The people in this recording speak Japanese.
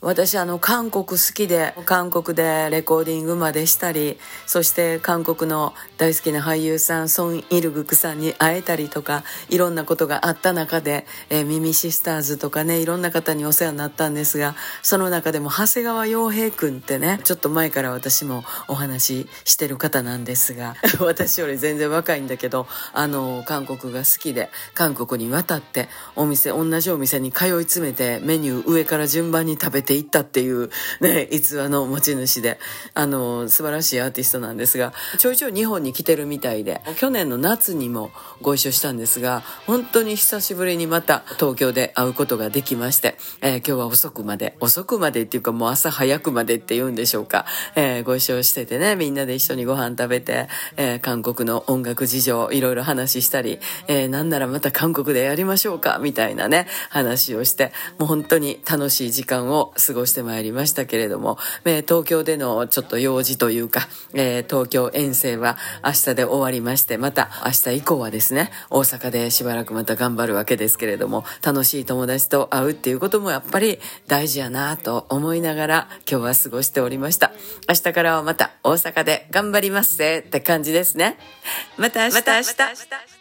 私あの韓国好きで韓国でレコーディングまでしたりそして韓国の大好きな俳優さんソン・イルグクさんに会えたりとかいろんなことがあった中で、えー、ミミシスターズとかねいろんな方にお世話になったんですがその中でも長谷川洋平君ってねちょっと前から私もお話ししてる方なんですが 私より全然若いんだけどあの韓国が好きで韓国に渡ってお店同じお店に通い詰めてメニュー上から順番に食べてていったっていうね、逸話の持ち主で、あの、素晴らしいアーティストなんですが、ちょいちょい日本に来てるみたいで、去年の夏にもご一緒したんですが、本当に久しぶりにまた東京で会うことができまして、えー、今日は遅くまで、遅くまでっていうかもう朝早くまでって言うんでしょうか、えー、ご一緒しててね、みんなで一緒にご飯食べて、えー、韓国の音楽事情、いろいろ話したり、えー、なんならまた韓国でやりましょうか、みたいなね、話をして、もう本当に楽しい時間を過ごしてまいりましたけれども、えー、東京でのちょっと用事というか、えー、東京遠征は明日で終わりまして、また明日以降はですね、大阪でしばらくまた頑張るわけですけれども、楽しい友達と会うっていうこともやっぱり大事やなと思いながら今日は過ごしておりました。明日からはまた大阪で頑張りますぜって感じですね。また明日。また明日。